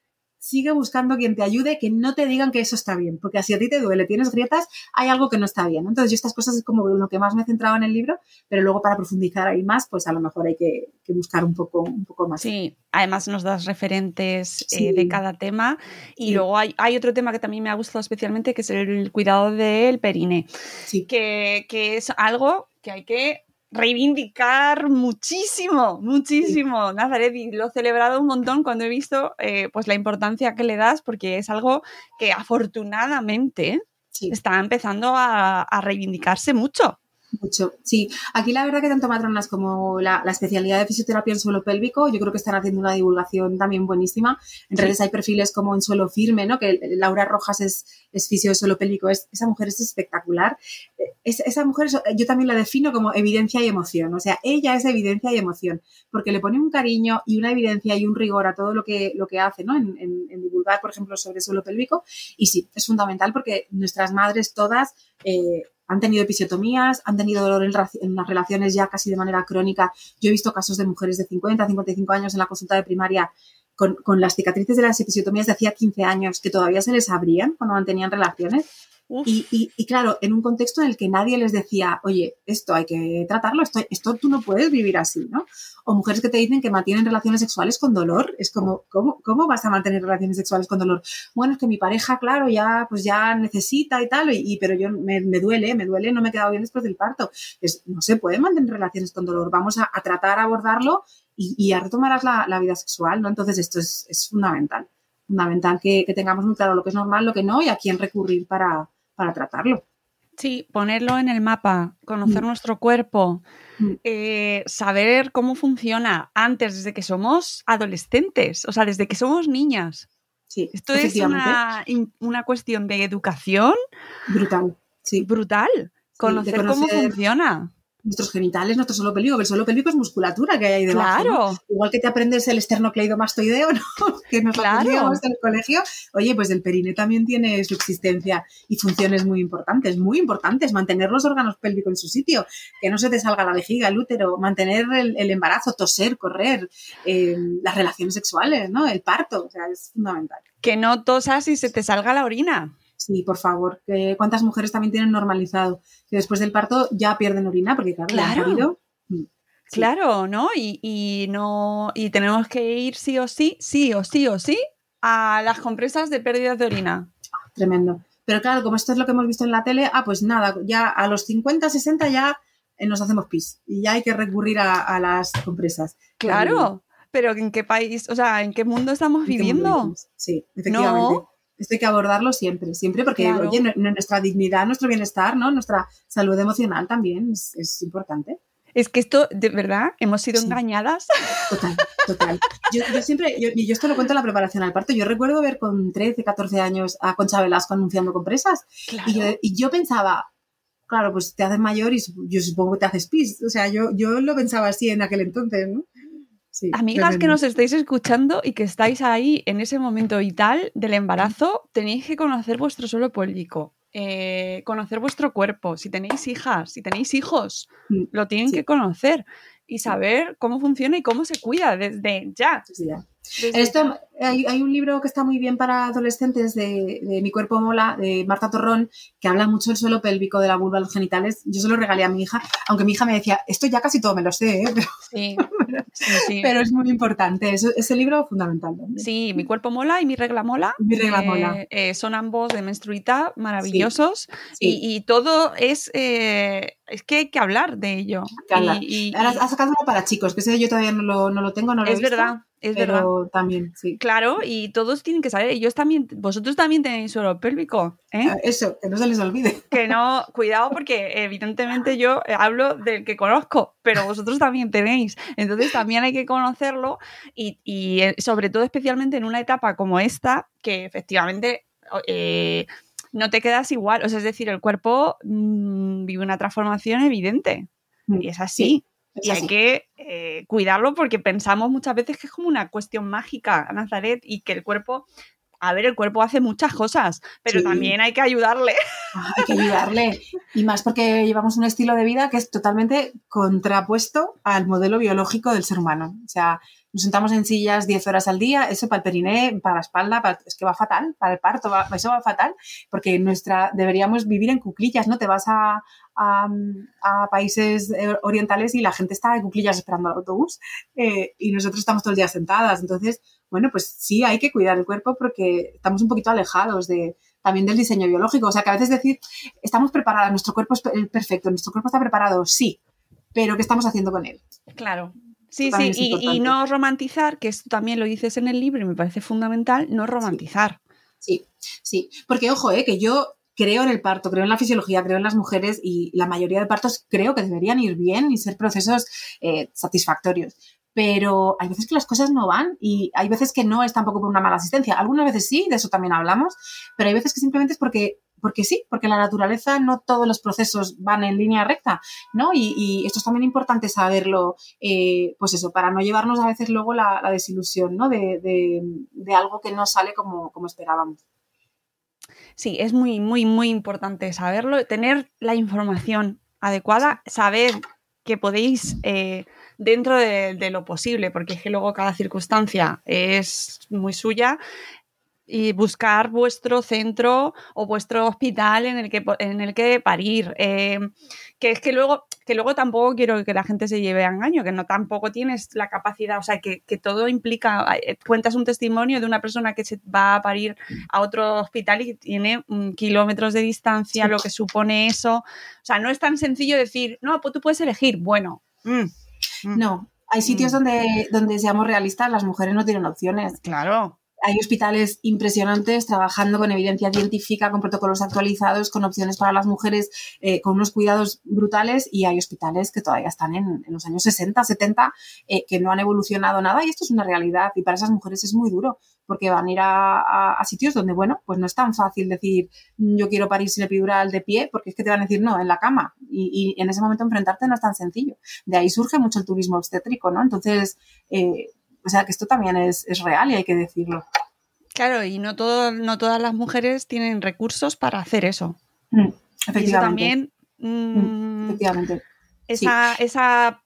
sigue buscando quien te ayude, que no te digan que eso está bien, porque si a ti te duele, tienes grietas, hay algo que no está bien. Entonces, yo estas cosas es como lo que más me he centrado en el libro, pero luego para profundizar ahí más, pues a lo mejor hay que, buscar un poco, un poco más. Sí, además nos das referentes eh, de cada tema. Y luego hay, otro tema que también me ha gustado especialmente, que es el cuidado del perine, que, que es algo que hay que reivindicar muchísimo, muchísimo, Nazaret, y lo he celebrado un montón cuando he visto eh, pues la importancia que le das, porque es algo que afortunadamente está empezando a reivindicarse mucho. Mucho, sí. Aquí la verdad que tanto matronas como la, especialidad de fisioterapia en suelo pélvico, yo creo que están haciendo una divulgación también buenísima. En redes hay perfiles como en suelo firme, ¿no? Que Laura Rojas es, es fisio de suelo pélvico. Es, esa mujer es espectacular. Es, esa mujer, yo también la defino como evidencia y emoción. O sea, ella es evidencia y emoción, porque le pone un cariño y una evidencia y un rigor a todo lo que, lo que hace, ¿no? En, divulgar, por ejemplo, sobre suelo pélvico. Y sí, es fundamental porque nuestras madres todas eh, han tenido episiotomías, han tenido dolor en, las relaciones ya casi de manera crónica. Yo he visto casos de mujeres de 50, 55 años en la consulta de primaria con, las cicatrices de las episiotomías de hacía 15 años que todavía se les abrían cuando mantenían relaciones y, y, claro, en un contexto en el que nadie les decía, oye, esto hay que tratarlo, esto, esto tú no puedes vivir así, ¿no? O mujeres que te dicen que mantienen relaciones sexuales con dolor. Es como, ¿cómo, cómo vas a mantener relaciones sexuales con dolor? Bueno, es que mi pareja, claro, ya, pues ya necesita y tal, y, pero yo me, duele, me duele, no me he quedado bien después del parto. Es, no se puede mantener relaciones con dolor. Vamos a, tratar, a abordarlo y, a retomarás la, la, vida sexual, ¿no? Entonces esto es, es fundamental. fundamental que tengamos muy claro lo que es normal, lo que no y a quién recurrir para, para tratarlo. Sí, ponerlo en el mapa, conocer Mm. nuestro cuerpo, Mm. eh, saber cómo funciona antes, desde que somos adolescentes, o sea, desde que somos niñas. Sí, Esto es una, una cuestión de educación Brutal. Sí. brutal. Conocer, cómo conocer- funciona. Nuestros genitales, nuestro suelo pélvico, el suelo pélvico es musculatura que hay ahí debajo. ¿no? Claro. Igual que te aprendes el esternocleidomastoideo, ¿no? que nos Claro. aprendíamos en el colegio. Oye, pues el perine también tiene su existencia y funciones muy importantes, muy importantes. Mantener los órganos pélvicos en su sitio, que no se te salga la vejiga, el útero, mantener el, el embarazo, toser, correr, eh, las relaciones sexuales, ¿no? El parto, o sea, es fundamental. Que no tosas y se te salga la orina. Sí, por favor. ¿Cuántas mujeres también tienen normalizado que después del parto ya pierden orina? Porque claro, la han Claro. parido. Mm, sí. Claro, ¿no? Y, y no. Y tenemos que ir sí o sí, sí o sí o sí, a las compresas de pérdidas de orina. Tremendo. Pero claro, como esto es lo que hemos visto en la tele, ah, pues nada, ya a los 50, 60 ya eh, nos hacemos pis y ya hay que recurrir a, a las compresas. Claro. Pero ¿en qué país, o sea, en qué mundo estamos ¿En qué mundo viviendo? Sí, efectivamente. No. Esto hay que abordarlo siempre, siempre, porque Claro. oye, nu- nuestra dignidad, nuestro bienestar, ¿no? Nuestra salud emocional también es, es importante. Es que esto, de verdad, hemos sido Sí. engañadas. Total, total. Yo, yo siempre, yo, yo esto lo cuento en la preparación al parto, yo recuerdo ver con 13, 14 años a Concha Velasco anunciando compresas Claro. y, yo, y yo pensaba, claro, pues te haces mayor y yo supongo que te haces pis. O sea, yo, yo lo pensaba así en aquel entonces, ¿no? Sí, Amigas que nos estáis escuchando y que estáis ahí en ese momento vital del embarazo, tenéis que conocer vuestro suelo pélvico, eh, conocer vuestro cuerpo. Si tenéis hijas, si tenéis hijos, Mm, lo tienen sí. que conocer y saber cómo funciona y cómo se cuida desde ya. Desde Esto, hay, hay un libro que está muy bien para adolescentes de, de Mi cuerpo mola, de Marta Torrón, que habla mucho del suelo pélvico, de la vulva, los genitales. Yo se lo regalé a mi hija, aunque mi hija me decía, esto ya casi todo me lo sé, ¿eh? pero, Sí, sí, sí. pero es muy importante. Eso- ese libro fundamental. también. Sí, mi cuerpo mola y mi regla mola. Mi regla Eh, mola. eh, son ambos de menstruita, maravillosos. Y, y todo es. eh, es que hay que hablar de ello. Y- y- Ahora has sacado uno para chicos, que ese yo todavía no lo, no lo tengo, no lo he es visto, verdad, es verdad. también, sí. Claro, y todos tienen que saber. Ellos también, vosotros también tenéis suelo pélvico, ¿eh? Ah, Eso, que no se les olvide. Que no, cuidado porque evidentemente yo eh, hablo del que conozco, pero vosotros también tenéis. Entonces también hay que conocerlo y, y, eh, sobre todo especialmente en una etapa como esta, que efectivamente eh, no te quedas igual. O sea, es decir, el cuerpo mm, vive una transformación evidente y es así. Y hay que eh, cuidarlo porque pensamos muchas veces que es como una cuestión mágica, Nazaret, y que el cuerpo, a ver, el cuerpo hace muchas cosas, pero Sí. también hay que ayudarle. Ah, hay que ayudarle. Y más porque llevamos un estilo de vida que es totalmente contrapuesto al modelo biológico del ser humano. O sea, nos sentamos en sillas 10 horas al día, eso para el periné, para la espalda, para- es que va fatal, para el parto, va- eso va fatal, porque nuestra deberíamos vivir en cuclillas, ¿no? Te vas a, a, países eh, orientales y la gente está en cuclillas esperando al autobús eh, y nosotros estamos todo el día sentadas. Entonces, bueno, pues sí, hay que cuidar el cuerpo porque estamos un poquito alejados de, también del diseño biológico. O sea, que a veces decir, estamos preparadas, nuestro cuerpo es pe- perfecto, nuestro cuerpo está preparado, sí, pero ¿qué estamos haciendo con él? Claro. Sí, sí, y, no romantizar, que esto también lo dices en el libro y me parece fundamental, no romantizar. Sí, sí. Porque, ojo, eh, que yo creo en el parto, creo en la fisiología, creo en las mujeres y la mayoría de partos creo que deberían ir bien y ser procesos eh, satisfactorios. Pero hay veces que las cosas no van y hay veces que no es tampoco por una mala asistencia. Algunas veces sí, de eso también hablamos, pero hay veces que simplemente es porque, porque sí, porque la naturaleza no todos los procesos van en línea recta, ¿no? Y, esto es también importante saberlo, eh, pues eso, para no llevarnos a veces luego la, desilusión, ¿no? De, algo que no sale como, esperábamos. Sí, es muy, muy, muy importante saberlo, tener la información adecuada, saber que podéis, eh, dentro de, de lo posible, porque es que luego cada circunstancia es muy suya, y buscar vuestro centro o vuestro hospital en el que, en el que parir. eh, que es que luego, que luego tampoco quiero que la gente se lleve a engaño, que no tampoco tienes la capacidad, o sea, que, que todo implica, eh, cuentas un testimonio de una persona que se va a parir a otro hospital y tiene mm, kilómetros de distancia, lo que supone eso. O sea, no es tan sencillo decir, no, pues tú puedes elegir. Bueno, mm, mm, No, hay sitios Mm. donde, donde seamos realistas, las mujeres no tienen opciones. claro. Hay hospitales impresionantes trabajando con evidencia científica, con protocolos actualizados, con opciones para las mujeres, eh, con unos cuidados brutales y hay hospitales que todavía están en, los años 60, 70, eh, que no han evolucionado nada y esto es una realidad y para esas mujeres es muy duro porque van a ir a sitios donde, bueno, pues no es tan fácil decir "Mm, yo quiero parir sin epidural de pie porque es que te van a decir no, en la cama y, y en ese momento enfrentarte no es tan sencillo. De ahí surge mucho el turismo obstétrico, ¿no? Entonces, eh, o sea que esto también es, es real y hay que decirlo. Claro, y no, todo, no todas las mujeres tienen recursos para hacer eso. Mm, Y eso Efectivamente. también, mm, Efectivamente. esa, esa,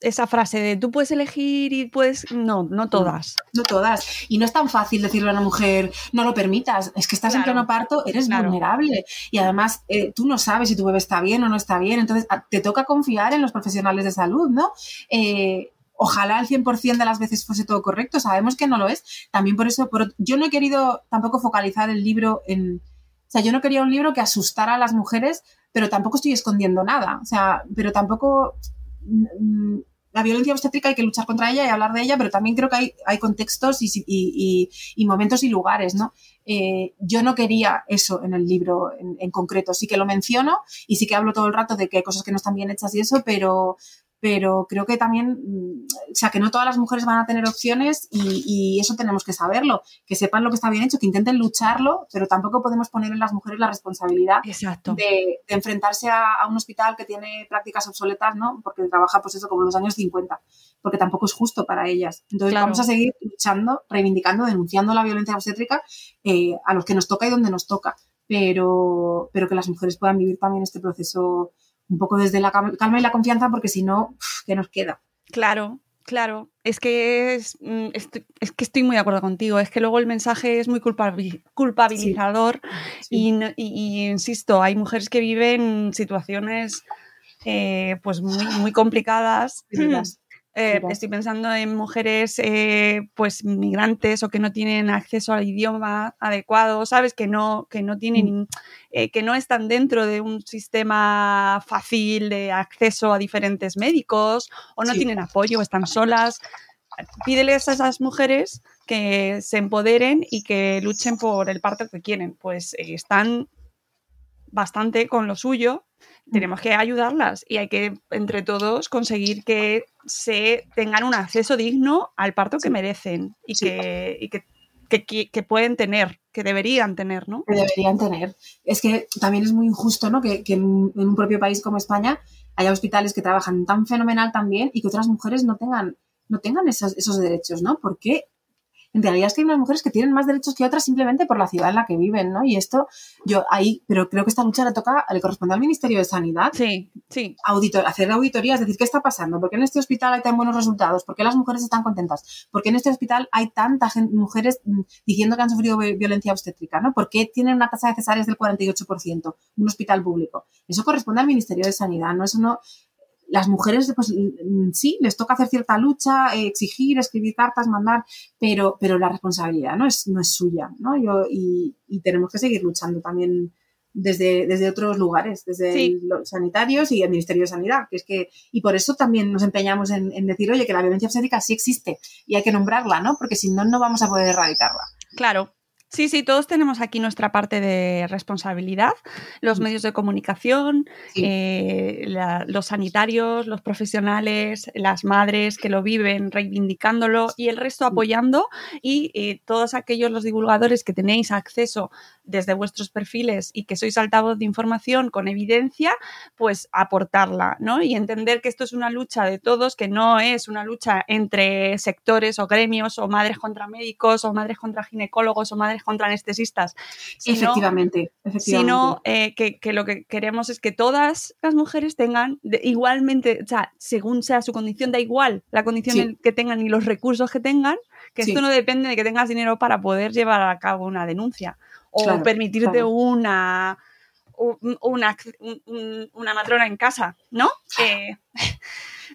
esa frase de tú puedes elegir y puedes... No, no todas. No todas. Y no es tan fácil decirle a una mujer, no lo permitas, es que estás en pleno parto, eres Claro. vulnerable. Y además, eh, tú no sabes si tu bebé está bien o no está bien. Entonces, te toca confiar en los profesionales de salud, ¿no? Eh, ojalá al 100% de las veces fuese todo correcto. Sabemos que no lo es. También por eso, por- yo no he querido tampoco focalizar el libro en... O sea, yo no quería un libro que asustara a las mujeres, pero tampoco estoy escondiendo nada. O sea, pero tampoco... mm, La violencia obstétrica hay que luchar contra ella y hablar de ella, pero también creo que hay, contextos y, momentos y lugares, ¿no? Eh, yo no quería eso en el libro en concreto. Sí que lo menciono y sí que hablo todo el rato de que hay cosas que no están bien hechas y eso, pero, pero creo que también, mm, o sea, que no todas las mujeres van a tener opciones y, y eso tenemos que saberlo, que sepan lo que está bien hecho, que intenten lucharlo, pero tampoco podemos poner en las mujeres la responsabilidad de, de enfrentarse a, a un hospital que tiene prácticas obsoletas, ¿no? Porque trabaja, pues eso, como en los años 50, porque tampoco es justo para ellas. Entonces Claro. vamos a seguir luchando, reivindicando, denunciando la violencia obstétrica eh, a los que nos toca y donde nos toca, pero, pero que las mujeres puedan vivir también este proceso un poco desde la cal- calma y la confianza, porque si no, ¿qué nos queda? Claro, claro. Es que es, mm, es que estoy muy de acuerdo contigo. Es que luego el mensaje es muy culpabi- culpabilizador y, y- y, insisto, hay mujeres que viven situaciones eh, pues muy, muy complicadas. Eh, estoy pensando en mujeres eh, pues migrantes o que no tienen acceso al idioma adecuado, ¿sabes? Que no, que no tienen, eh, que no están dentro de un sistema fácil de acceso a diferentes médicos o no Sí. tienen apoyo o están solas. Pídeles a esas mujeres que se empoderen y que luchen por el parto que quieren. Pues están bastante con lo suyo, tenemos que ayudarlas y hay que, entre todos, conseguir que se tengan un acceso digno al parto que merecen y, Sí. que, y que, que- que- que pueden tener, que deberían tener, ¿no? que deberían tener. Es que también es muy injusto ¿no? que, que en, un propio país como España haya hospitales que trabajan tan fenomenal también y que otras mujeres no tengan, no tengan esos, esos derechos, ¿no? Porque en realidad es que hay unas mujeres que tienen más derechos que otras simplemente por la ciudad en la que viven, ¿no? Y esto, yo ahí, pero creo que esta lucha le toca, le corresponde al Ministerio de Sanidad Sí, sí, auditor, hacer auditorías, decir, ¿qué está pasando? ¿Por qué en este hospital hay tan buenos resultados? ¿Por qué las mujeres están contentas? ¿Por qué en este hospital hay tanta gente, mujeres mm, diciendo que han sufrido vi- violencia obstétrica? ¿no? ¿Por qué tienen una tasa de cesáreas del 48%? Un hospital público. Eso corresponde al Ministerio de Sanidad, ¿no? Eso no... Las mujeres, pues mm, sí, les toca hacer cierta lucha, eh, exigir, escribir cartas, mandar, pero, pero la responsabilidad no es, no es suya, ¿no? Yo, y, y tenemos que seguir luchando también desde, desde otros lugares, desde Sí. los sanitarios y el Ministerio de Sanidad, que es que, y por eso también nos empeñamos en, en decir, oye, que la violencia obstétrica sí existe y hay que nombrarla, ¿no? Porque si no, no vamos a poder erradicarla. claro. Sí, sí, todos tenemos aquí nuestra parte de responsabilidad. Los medios de comunicación, Sí. eh, la- los sanitarios, los profesionales, las madres que lo viven reivindicándolo y el resto apoyando y eh, todos aquellos los divulgadores que tenéis acceso desde vuestros perfiles y que sois altavoz de información con evidencia, pues aportarla, ¿no? Y entender que esto es una lucha de todos, que no es una lucha entre sectores o gremios o madres contra médicos o madres contra ginecólogos o madres contra anestesistas, sino efectivamente, efectivamente. sino eh, que, que lo que queremos es que todas las mujeres tengan de- igualmente, o sea, según sea su condición, da igual la condición Sí. que tengan y los recursos que tengan, que Sí. esto no depende de que tengas dinero para poder llevar a cabo una denuncia o Claro, permitirte claro. una, un- una, un- un- una matrona en casa, ¿no? Eh,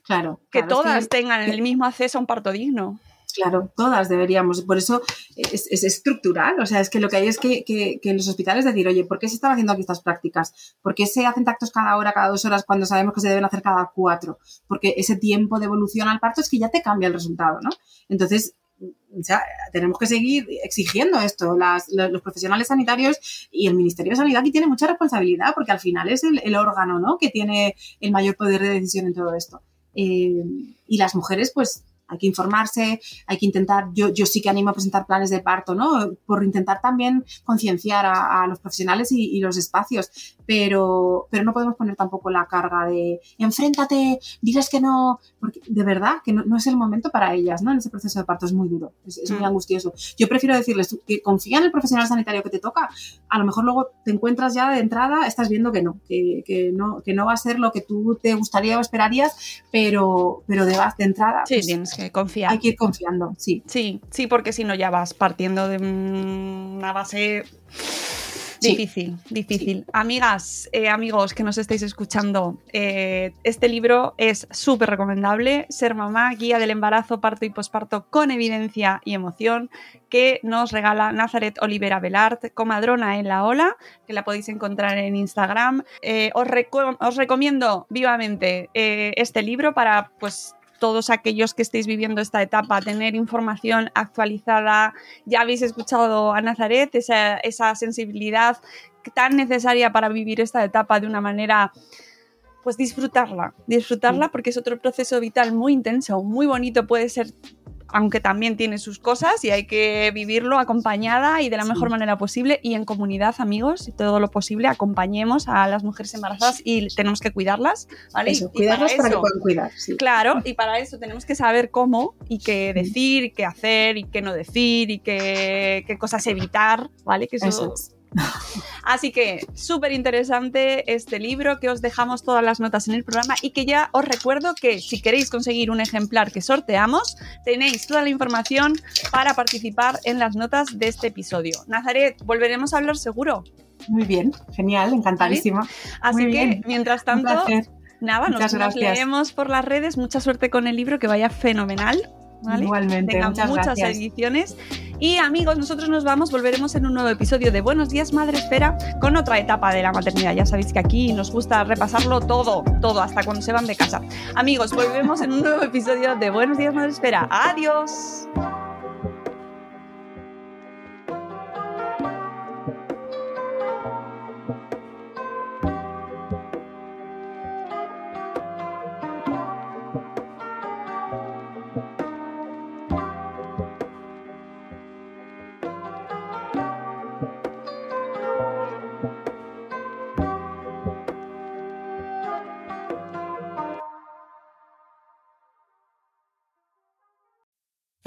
claro, que claro, es todas tengan que- el mismo acceso a un parto digno. Claro, todas deberíamos. Por eso es, es estructural. O sea, es que lo que hay es que, que, que en los hospitales decir, oye, ¿por qué se están haciendo aquí estas prácticas? ¿Por qué se hacen tactos cada hora, cada dos horas, cuando sabemos que se deben hacer cada cuatro? Porque ese tiempo de evolución al parto es que ya te cambia el resultado, ¿no? Entonces, o sea, tenemos que seguir exigiendo esto. Los profesionales sanitarios y el Ministerio de Sanidad aquí tiene mucha responsabilidad porque al final es el, el órgano ¿no? que tiene el mayor poder de decisión en todo esto. Eh, y las mujeres, pues hay que informarse, hay que intentar, yo, yo sí que animo a presentar planes de parto, ¿no? Por intentar también concienciar a, a, los profesionales y, y, los espacios, pero, pero no podemos poner tampoco la carga de enfréntate, diles que no, porque de verdad que no, no es el momento para ellas, ¿no? En ese proceso de parto es muy duro, es, es muy Mm. angustioso. Yo prefiero decirles que confía en el profesional sanitario que te toca, a lo mejor luego te encuentras ya de entrada, estás viendo que no, que, que no, que no va a ser lo que tú te gustaría o esperarías, pero, pero de, de entrada Sí, pues, tienes que confiar. hay que ir confiando, sí. Sí, sí, porque si no ya vas partiendo de una base Sí. difícil, difícil. Amigas, eh, amigos que nos estáis escuchando, eh, este libro es súper recomendable. Ser mamá, guía del embarazo, parto y posparto con evidencia y emoción, que nos regala Nazaret Olivera Belart, comadrona en la ola, que la podéis encontrar en Instagram. Eh, os, reco- os recomiendo vivamente este libro para, pues, todos aquellos que estéis viviendo esta etapa, tener información actualizada. Ya habéis escuchado a Nazaret, esa, esa sensibilidad tan necesaria para vivir esta etapa de una manera, pues disfrutarla, disfrutarla porque es otro proceso vital muy intenso, muy bonito, puede ser aunque también tiene sus cosas y hay que vivirlo acompañada y de la mejor manera posible y en comunidad, amigos, y todo lo posible, acompañemos a las mujeres embarazadas y tenemos que cuidarlas, ¿vale? Eso, Y- cuidarlas para, que eso- puedan cuidar, sí. Claro, y para eso tenemos que saber cómo y qué decir, y qué hacer y qué no decir y qué, qué cosas evitar, ¿vale? Que eso- Eso es. Así que súper interesante este libro que os dejamos todas las notas en el programa y que ya os recuerdo que si queréis conseguir un ejemplar que sorteamos, tenéis toda la información para participar en las notas de este episodio. Nazaret, volveremos a hablar seguro. Muy bien, genial, encantadísima. Así Muy que, bien. mientras tanto. Nada, nos, Muchas nos gracias. leemos por las redes. Mucha suerte con el libro, que vaya fenomenal. ¿Vale? Igualmente, Tenga muchas muchas gracias. ediciones. Y amigos, nosotros nos vamos, volveremos en un nuevo episodio de Buenos Días Madre Espera con otra etapa de la maternidad. Ya sabéis que aquí nos gusta repasarlo todo, todo, hasta cuando se van de casa. Amigos, volvemos en un nuevo episodio de Buenos Días Madre Espera. Adiós.